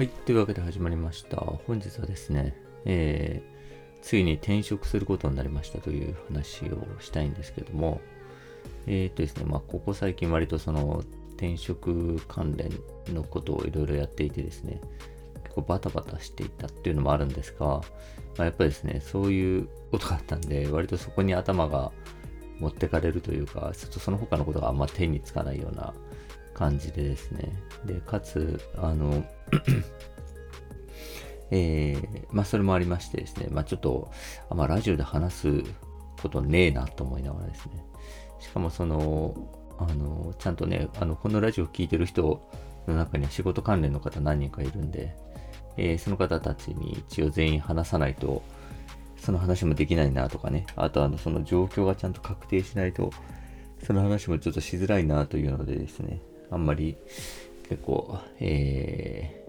はい。というわけで始まりました。本日はですね、えー、ついに転職することになりましたという話をしたいんですけども、えー、っとですね、まあ、ここ最近割とその転職関連のことをいろいろやっていてですね、結構バタバタしていたっていうのもあるんですが、まあ、やっぱりですね、そういうことがあったんで、割とそこに頭が持ってかれるというか、ちょっとその他のことがあんま手につかないような感じでですね。で、かつ、あの えー、まあそれもありましてですね、まあちょっと、あまあラジオで話すことねえなと思いながらですね、しかもその、あの、ちゃんとね、あの、このラジオ聴いてる人の中には仕事関連の方何人かいるんで、えー、その方たちに一応全員話さないと、その話もできないなとかね、あとあの、その状況がちゃんと確定しないと、その話もちょっとしづらいなというのでですね、あんまり結構、え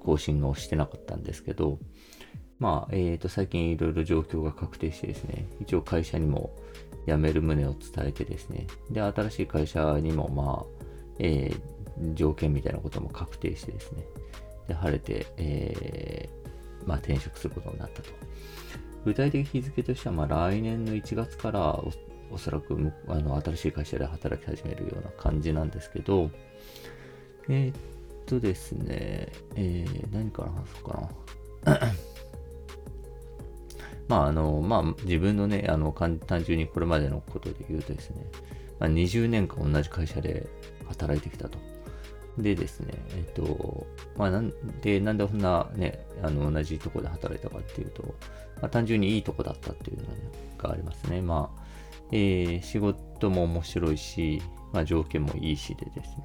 ー、更新をしてなかったんですけど、まあ、えっ、ー、と、最近いろいろ状況が確定してですね、一応会社にも辞める旨を伝えてですね、で、新しい会社にも、まあ、えー、条件みたいなことも確定してですね、で、晴れて、えー、まあ、転職することになったと。具体的日付としては、まあ、来年の1月からおそらくあの新しい会社で働き始めるような感じなんですけど、えー、っとですね、えー、何から話そうかな。まあ、あの、まあ、自分のね、あの、単純にこれまでのことで言うとですね、まあ、20年間同じ会社で働いてきたと。でですね、えっと、まあ、なんで、なんでそんなね、あの、同じとこで働いたかっていうと、まあ、単純にいいとこだったっていうのがありますね。まあ、えー、仕事も面白いし、まあ、条件もいいしでですね、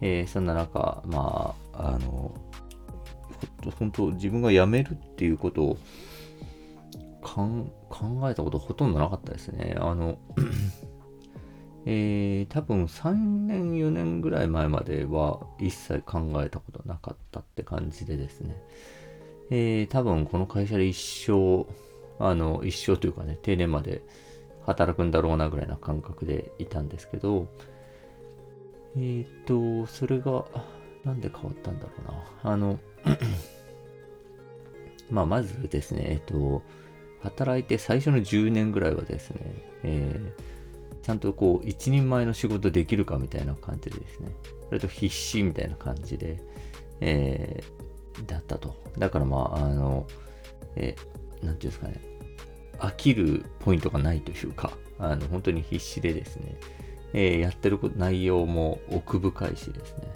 えー、そんな中、まあ、あの、本当自分が辞めるっていうことを考えたことほとんどなかったですね。あの、えー、多分3年4年ぐらい前までは一切考えたことなかったって感じでですね。えー、多分この会社で一生、あの、一生というかね、定年まで働くんだろうなぐらいな感覚でいたんですけど、えっ、と、それが、なんで変わったんだろうな。あの、まあ、まずですね、えっ、と、働いて最初の10年ぐらいはですね、えー、ちゃんとこう、一人前の仕事できるかみたいな感じでですね、それと必死みたいな感じで、えー、だったと。だからまあ、あの、えー、なんていうんですかね、飽きるポイントがないというか、あの、本当に必死でですね、えー、やってること内容も奥深いしですね、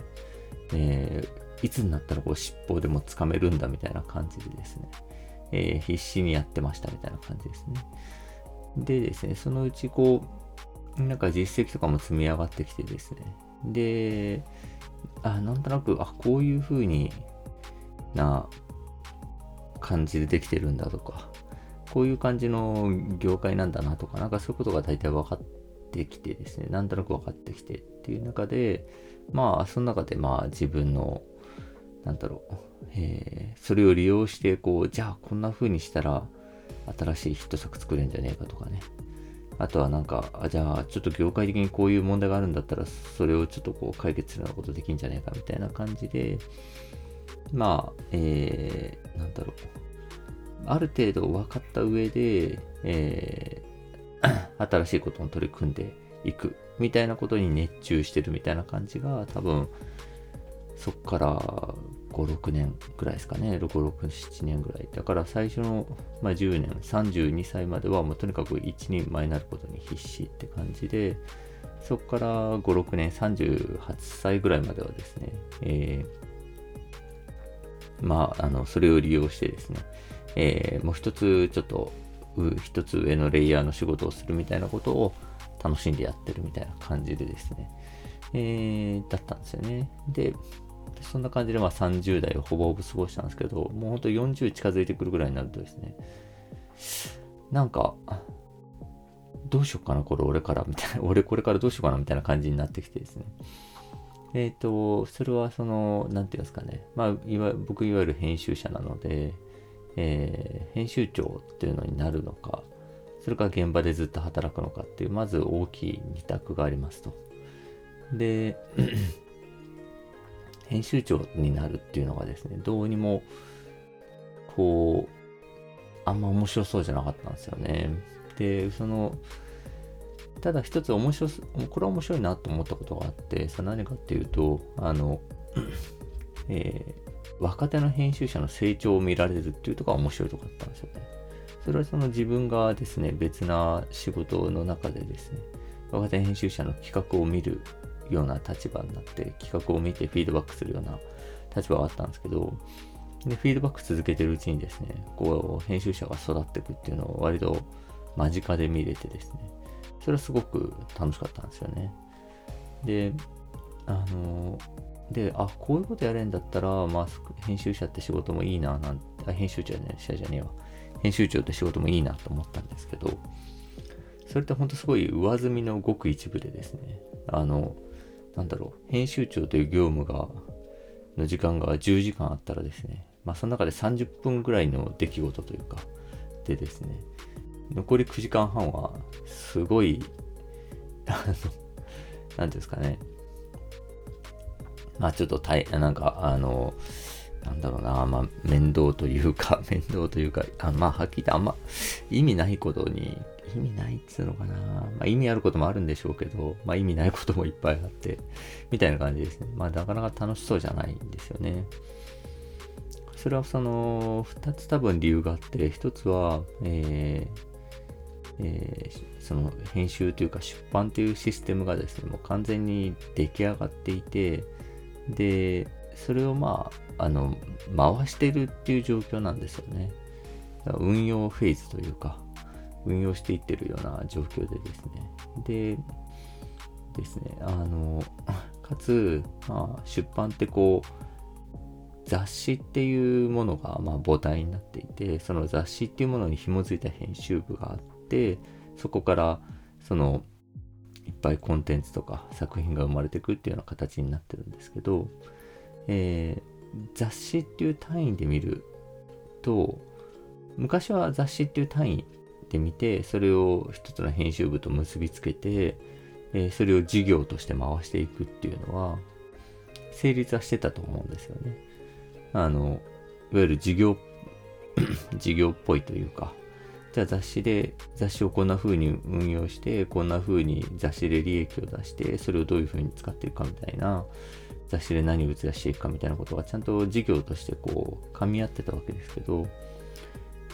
えー、いつになったらこう尻尾でもつかめるんだみたいな感じでですね、えー、必死にやってましたみたいな感じですね。でですね、そのうちこう、なんか実績とかも積み上がってきてですね、で、あ、なんとなく、あ、こういう風にな感じでできてるんだとか、こういう感じの業界なんだなとか、なんかそういうことが大体分かってきてですね、なんとなく分かってきてっていう中で、まあ、その中でまあ自分の、なんだろう、えー、それを利用して、こう、じゃあこんな風にしたら、新しいヒット作作れんじゃねえかとかね。あとはなんか、あじゃあちょっと業界的にこういう問題があるんだったら、それをちょっとこう解決するようなことできんじゃねえかみたいな感じで、まあ、えー、なんだろう。ある程度分かった上で、えー、新しいことに取り組んでいくみたいなことに熱中してるみたいな感じが多分そっから5、6年ぐらいですかね。6、6、7年ぐらい。だから最初の、まあ、10年、32歳まではもうとにかく一人前になることに必死って感じで、そこから5、6年、38歳ぐらいまではですね、えー、まあ、あの、それを利用してですね、えー、もう一つちょっと一つ上のレイヤーの仕事をするみたいなことを楽しんでやってるみたいな感じでですね、えー、だったんですよね。で、そんな感じでまあ30代をほぼほぼ過ごしたんですけど、もうほんと40近づいてくるぐらいになるとですね、なんか、どうしようかな、これ俺から、みたいな、俺これからどうしようかな、みたいな感じになってきてですね。えっ、ー、と、それはその、なんていうんですかね、まあ、いわ僕いわゆる編集者なので、えー、編集長っていうのになるのか、それから現場でずっと働くのかっていう、まず大きい二択がありますと。で、編集長になるっていうのがですね、どうにも、こう、あんま面白そうじゃなかったんですよね。で、その、ただ一つ面白す、これは面白いなと思ったことがあって、さ何かっていうと、あの、えー、若手の編集者の成長を見られるっていうところが面白いところだったんですよね。それはその自分がですね、別な仕事の中でですね、若手編集者の企画を見るような立場になって、企画を見てフィードバックするような立場があったんですけど、で、フィードバック続けてるうちにですね、こう、編集者が育っていくっていうのを割と間近で見れてですね、それはすごく楽しかったんですよね。で、あの、で、あ、こういうことやれんだったら、まあ、編集者って仕事もいいな、なんて、あ、編集長じゃねえ、じゃねえわ。編集長って仕事もいいなと思ったんですけど、それってほんとすごい上積みのごく一部でですね、あの、なんだろう、編集長という業務が、の時間が10時間あったらですね、まあその中で30分ぐらいの出来事というか、でですね、残り9時間半は、すごい、あの、なんていうんですかね、まあちょっと大、なんか、あの、なんだろうな、まあ面倒というか、面倒というか、あまあはっきり言ってあんま意味ないことに、意味ないっつうのかな、まあ意味あることもあるんでしょうけど、まあ意味ないこともいっぱいあって、みたいな感じですね。まあなかなか楽しそうじゃないんですよね。それはその、二つ多分理由があって、一つは、えーえー、その編集というか出版というシステムがですね、もう完全に出来上がっていて、で、それをまあ、あの、回してるっていう状況なんですよね。運用フェーズというか、運用していってるような状況でですね。で、ですね、あの、かつ、まあ、出版ってこう、雑誌っていうものがま母体になっていてその雑誌っていうものに紐づいた編集部があってそこからそのいっぱいコンテンツとか作品が生まれてくっていうような形になってるんですけど、えー、雑誌っていう単位で見ると昔は雑誌っていう単位で見てそれを一つの編集部と結びつけて、えー、それを事業として回していくっていうのは成立はしてたと思うんですよね。あの、いわゆる事業、事業っぽいというか、じゃあ雑誌で、雑誌をこんな風に運用して、こんな風に雑誌で利益を出して、それをどういう風に使っていくかみたいな、雑誌で何を打ち出していくかみたいなことがちゃんと事業としてこう、噛み合ってたわけですけど、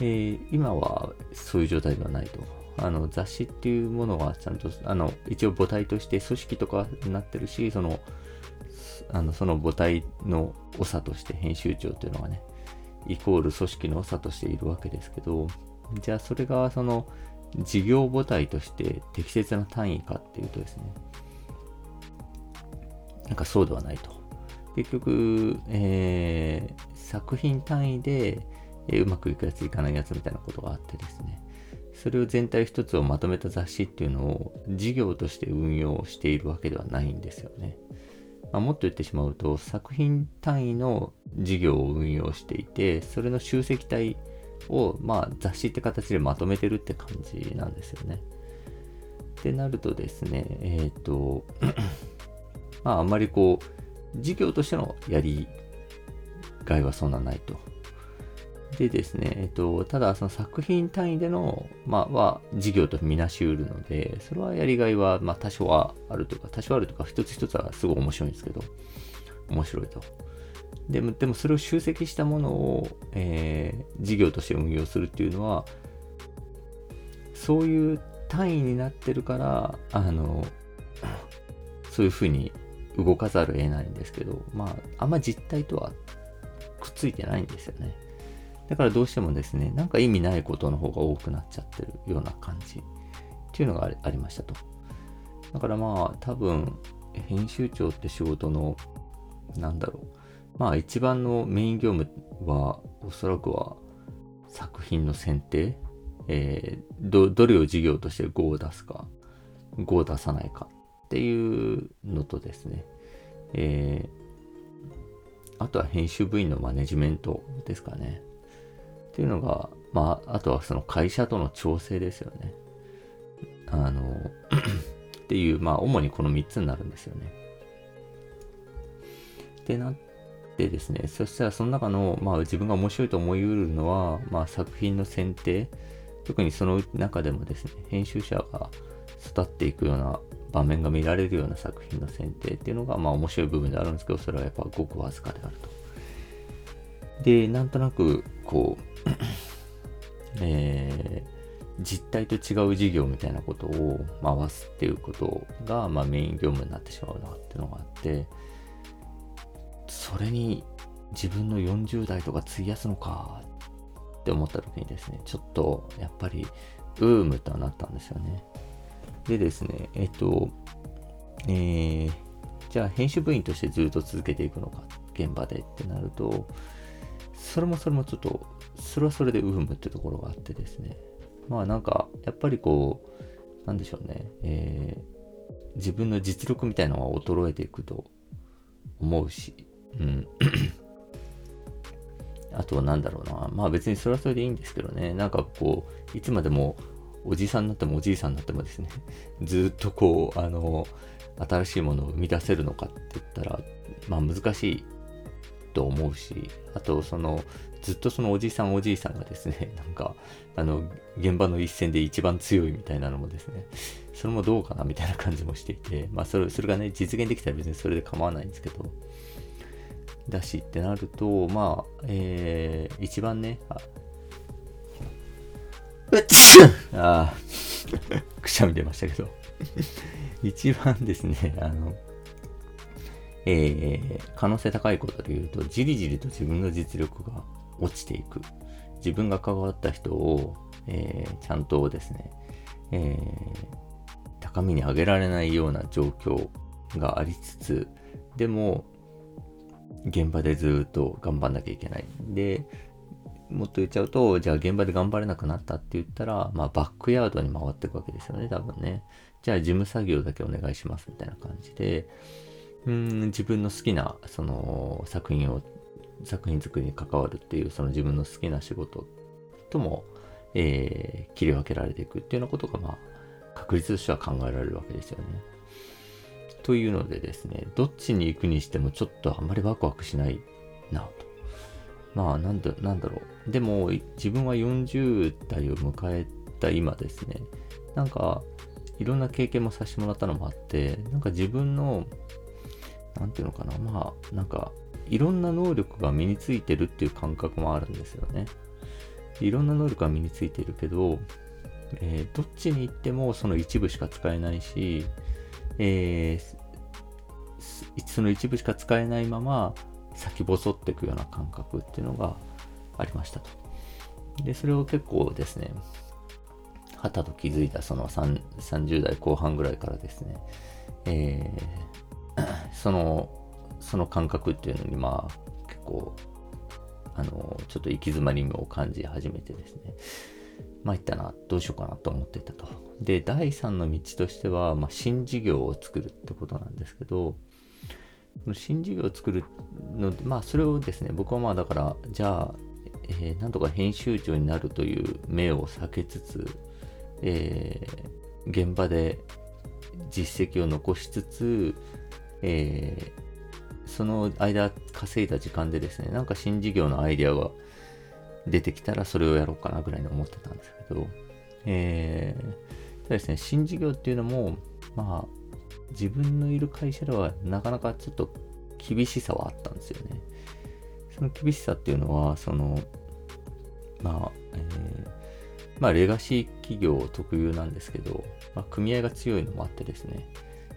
えー、今はそういう状態ではないと。あの雑誌っていうものはちゃんと、あの、一応母体として組織とかになってるし、その、あのその母体の長として編集長というのがね、イコール組織の長としているわけですけど、じゃあそれがその事業母体として適切な単位かっていうとですね、なんかそうではないと。結局、えー、作品単位で、え、うまくいくやついかないやつみたいなことがあってですね、それを全体一つをまとめた雑誌っていうのを事業として運用しているわけではないんですよね。まあ、もっと言ってしまうと作品単位の事業を運用していてそれの集積体を、まあ、雑誌って形でまとめてるって感じなんですよね。ってなるとですねえっ、ー、とまああんまりこう事業としてのやりがいはそんなないと。でですね、えっと、ただその作品単位での、まあ、は事業とみなしうるので、それはやりがいは、まあ、多少はあるとか、多少あるとか、一つ一つはすごい面白いんですけど、面白いと。でも、でもそれを集積したものを、えー、事業として運用するっていうのは、そういう単位になってるから、あの、そういうふうに動かざるを得ないんですけど、まあ、あんま実態とはくっついてないんですよね。だからどうしてもですね、なんか意味ないことの方が多くなっちゃってるような感じっていうのがありましたと。だからまあ多分、編集長って仕事の、なんだろう。まあ一番のメイン業務は、おそらくは作品の選定、えー、ど、どれを事業として5を出すか、5を出さないかっていうのとですね、えー、あとは編集部員のマネジメントですかね。っていうのが、まあ、あとはその会社との調整ですよね。あのっていう、まあ、主にこの3つになるんですよね。ってなっでですね、そしたらその中の、まあ自分が面白いと思い得るのは、まあ作品の選定、特にその中でもですね、編集者が育っていくような場面が見られるような作品の選定っていうのが、まあ面白い部分であるんですけど、それはやっぱごくわずかであると。で、なんとなく、こう、えー、実態と違う事業みたいなことを回すっていうことが、まあ、メイン業務になってしまうなっていうのがあって、それに自分の40代とか費やすのかって思った時にですね、ちょっとやっぱりうームとはなったんですよね。でですね、えっと、えー、じゃあ編集部員としてずっと続けていくのか、現場でってなると、それもそれもちょっと、それはそれでうームってところがあってですね、まあなんか、やっぱりこう、なんでしょうね、えー、自分の実力みたいなのは衰えていくと思うし、うん。あとはなんだろうな。まあ別にそれはそれでいいんですけどね。なんかこう、いつまでもおじさんになってもおじいさんになってもですね、ずっとこう、あの、新しいものを生み出せるのかって言ったら、まあ難しいと思うし、あとその、ずっとそのおじいさんおじいさんがですね、なんか、あの、現場の一戦で一番強いみたいなのもですね、それもどうかなみたいな感じもしていて、まあそれ、それがね、実現できたら別にそれで構わないんですけど、だしってなると、まあ、えー、一番ね、あ、あくしゃみ出ましたけど 一番ですね、あの、えー、可能性高いことで言うと、じりじりと自分の実力が落ちていく。自分が関わった人を、えー、ちゃんとですね、えー、高みに上げられないような状況がありつつ、でも、現場でずっと頑張んなきゃいけない。で、もっと言っちゃうと、じゃあ現場で頑張れなくなったって言ったら、まあバックヤードに回っていくわけですよね、多分ね。じゃあ事務作業だけお願いしますみたいな感じで、うん自分の好きなその作品を、作品作りに関わるっていう、その自分の好きな仕事とも、えー、切り分けられていくっていうようなことが、まあ、確率としては考えられるわけですよね。というのでですね、どっちに行くにしてもちょっとあんまりワクワクしないなと。まあ、なんだ、なんだろう。でも、自分は40代を迎えた今ですね、なんか、いろんな経験もさせてもらったのもあって、なんか自分の、なんていうのかな、まあ、なんか、いろんな能力が身についてるっていう感覚もあるんですよね。いろんな能力が身についてるけど、えー、どっちに行ってもその一部しか使えないし、えー、その一部しか使えないまま先細っていくような感覚っていうのがありましたと。で、それを結構ですね、はたと気づいたその30代後半ぐらいからですね、えー、その、その感覚っていうのにまあ結構、あの、ちょっと行き詰まりを感じ始めてですね、参ったな、どうしようかなと思ってたと。で、第3の道としては、まあ、新事業を作るってことなんですけど、新事業を作るので、まあ、それをですね、僕はまあ、だから、じゃあ、えー、なんとか編集長になるという目を避けつつ、えー、現場で実績を残しつつ、えー、その間稼いだ時間でですね、なんか新事業のアイデアが出てきたらそれをやろうかなぐらいに思ってたんですけど、えー、ただですね、新事業っていうのも、まあ、自分のいる会社ではなかなかちょっと厳しさはあったんですよね。その厳しさっていうのは、その、まあ、えー、まあ、レガシー企業特有なんですけど、まあ、組合が強いのもあってですね、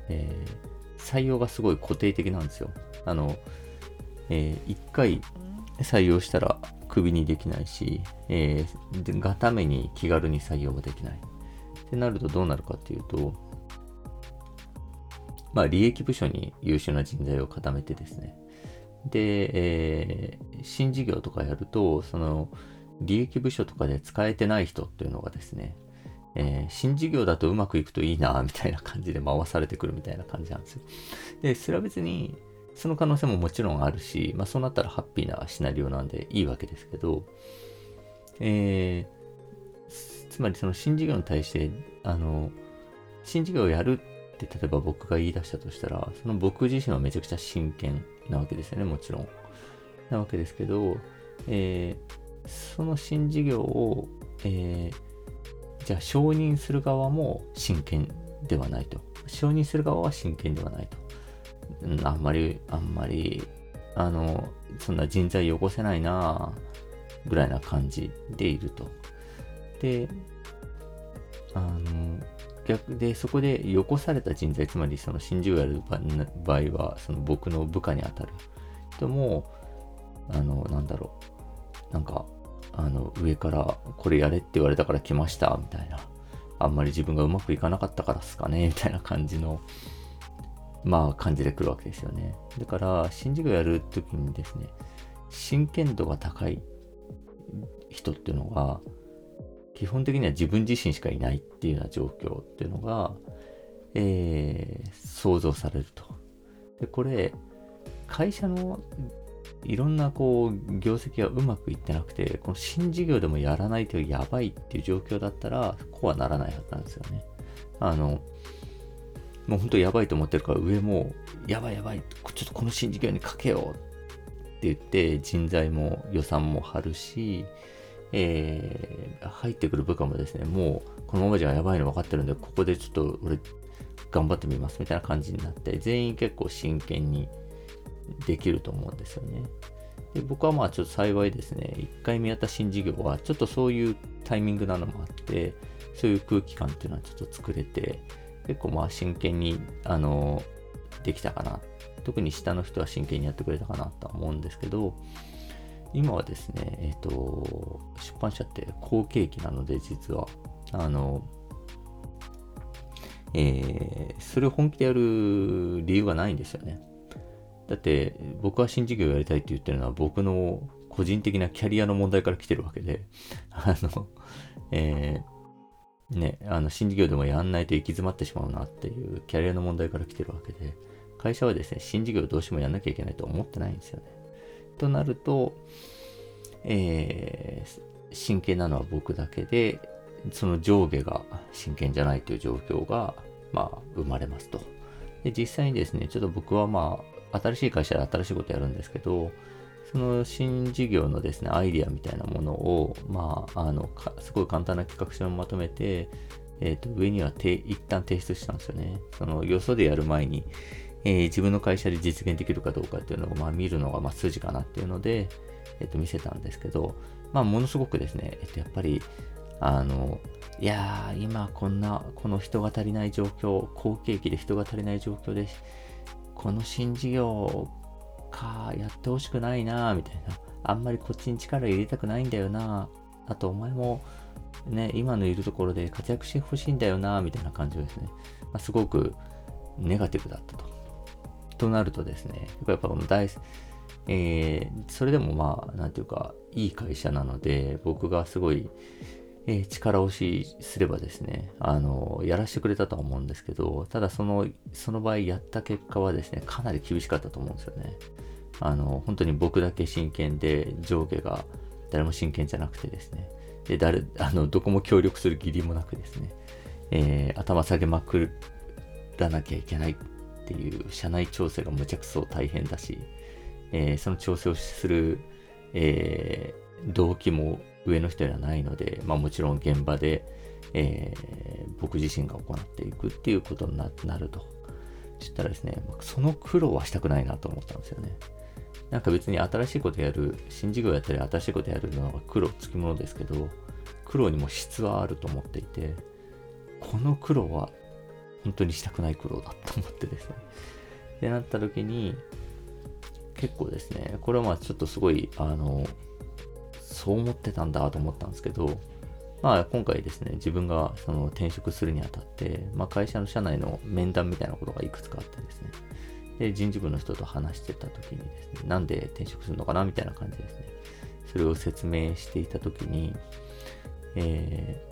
えー、採用がすごい固定的なんですよ。あの、えー、一回採用したらクビにできないし、えー、がために気軽に採用ができない。ってなるとどうなるかっていうと、まあ、利益部署に優秀な人材を固めてですね。で、えー、新事業とかやると、その、利益部署とかで使えてない人っていうのがですね、えー、新事業だとうまくいくといいな、みたいな感じで回されてくるみたいな感じなんですよ。で、それは別に、その可能性ももちろんあるし、まあそうなったらハッピーなシナリオなんでいいわけですけど、えー、つまりその新事業に対して、あの、新事業をやるって例えば僕が言い出したとしたら、その僕自身はめちゃくちゃ真剣なわけですよね、もちろん。なわけですけど、えー、その新事業を、えー、じゃあ承認する側も真剣ではないと。承認する側は真剣ではないと。うん、あんまり、あんまり、あの、そんな人材よこせないなぐらいな感じでいると。で、あの、逆で、そこでよこされた人材、つまりその新獣やる場合は、その僕の部下にあたる人も、あの、なんだろう、なんか、あの、上からこれやれって言われたから来ました、みたいな。あんまり自分がうまくいかなかったからっすかね、みたいな感じの、まあ、感じで来るわけですよね。だから、新事業やるときにですね、真剣度が高い人っていうのが、基本的には自分自身しかいないっていうような状況っていうのが、えー、想像されると。で、これ、会社のいろんなこう業績がうまくいってなくて、この新事業でもやらないとやばいっていう状況だったら、こうはならないはずなんですよね。あの、もう本当やばいと思ってるから上も、やばいやばい、ちょっとこの新事業にかけようって言って人材も予算も張るし、えー、入ってくる部下もですね、もうこのままじゃやばいの分かってるんで、ここでちょっと俺頑張ってみますみたいな感じになって、全員結構真剣にできると思うんですよね。で僕はまあちょっと幸いですね、1回目やった新事業はちょっとそういうタイミングなのもあって、そういう空気感っていうのはちょっと作れて、結構まあ真剣に、あの、できたかな。特に下の人は真剣にやってくれたかなとは思うんですけど、今はですね、えっ、ー、と、出版社って好景気なので、実は、あの、えー、それを本気でやる理由がないんですよね。だって、僕は新事業やりたいって言ってるのは、僕の個人的なキャリアの問題から来てるわけで、あの、えー、ね、あの、新事業でもやんないと行き詰まってしまうなっていうキャリアの問題から来てるわけで、会社はですね、新事業どうしてもやんなきゃいけないと思ってないんですよね。となると、えー、真剣なのは僕だけで、その上下が真剣じゃないという状況が、まあ、生まれますと。で、実際にですね、ちょっと僕はまあ、新しい会社で新しいことやるんですけど、その新事業のですね、アイディアみたいなものを、まあ、あの、すごい簡単な企画書をまとめて、えっ、ー、と、上にはて一旦提出したんですよね。その、よそでやる前に、えー、自分の会社で実現できるかどうかっていうのを、まあ、見るのが、まあ、筋かなっていうので、えっ、ー、と、見せたんですけど、まあ、ものすごくですね、えっ、と、やっぱり、あの、いやー、今こんな、この人が足りない状況、好景気で人が足りない状況で、この新事業か、やってほしくないなみたいな。あんまりこっちに力入れたくないんだよなあと、お前も、ね、今のいるところで活躍してほしいんだよなみたいな感じですね。まあ、すごくネガティブだったと。となるとですね、やっぱこの大、えー、それでもまあ、なんていうか、いい会社なので、僕がすごい、え、力押しすればですね、あの、やらせてくれたとは思うんですけど、ただその、その場合やった結果はですね、かなり厳しかったと思うんですよね。あの、本当に僕だけ真剣で、上下が誰も真剣じゃなくてですね、で、誰、あの、どこも協力する義理もなくですね、えー、頭下げまくらなきゃいけないっていう社内調整がむちゃくそ大変だし、えー、その調整をする、えー、動機も上の人ではないので、まあもちろん現場で、えー、僕自身が行っていくっていうことになると。そしたらですね、その苦労はしたくないなと思ったんですよね。なんか別に新しいことやる、新事業やったり新しいことやるのは苦労つきものですけど、苦労にも質はあると思っていて、この苦労は本当にしたくない苦労だと思ってですね。ってなった時に、結構ですね、これはまあちょっとすごい、あの、そう思ってたんだと思ったんですけど、まあ今回ですね、自分がその転職するにあたって、まあ会社の社内の面談みたいなことがいくつかあってですね、で、人事部の人と話してた時にですね、なんで転職するのかなみたいな感じですね。それを説明していた時に、え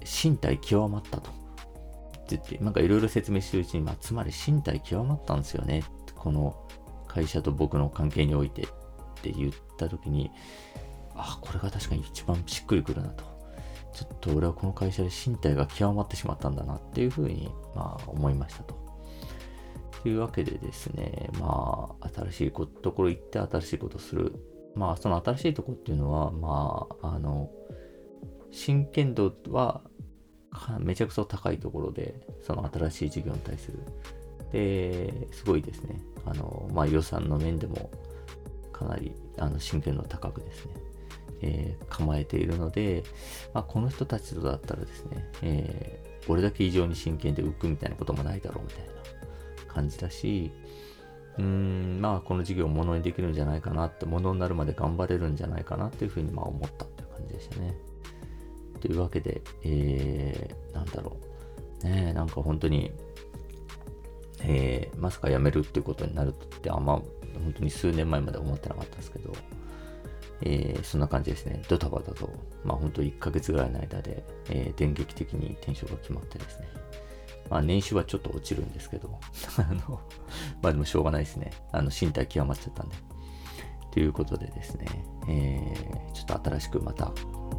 ー、身体極まったと。って言って、なんかいろいろ説明してるうちに、まあ、つまり身体極まったんですよね。この会社と僕の関係においてって言った時に、あ、これが確かに一番しっくりくるなと。ちょっと俺はこの会社で身体が極まってしまったんだなっていうふうに、まあ、思いましたと。というわけでですね、まあ、新しいところ行って新しいことするまあその新しいとこっていうのは、まあ、あの、真剣度はめちゃくちゃ高いところで、その新しい事業に対する。で、すごいですね。あの、まあ予算の面でもかなりあの真剣度高くですね、えー、構えているので、まあ、この人たちとだったらですね、えー、俺だけ異常に真剣で浮くみたいなこともないだろうみたいな感じだし、うーん、まあこの事業をものにできるんじゃないかなって、ものになるまで頑張れるんじゃないかなっていうふうにまあ思ったっていう感じでしたね。というわけで、えー、なんだろう。ねなんか本当に、えー、まさか辞めるっていうことになるってあんま本当に数年前まで思ってなかったんですけど、えー、そんな感じですね。ドタバタと、まあ本当1ヶ月ぐらいの間で、えー、電撃的に転職が決まってですね。まあ年収はちょっと落ちるんですけど、あの、まあでもしょうがないですね。あの、身体極まっちゃったんで。ということでですね、えー、ちょっと新しくまた、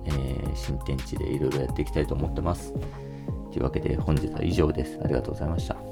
えー、新天地でいろいろやっていきたいと思ってます。というわけで本日は以上です。ありがとうございました。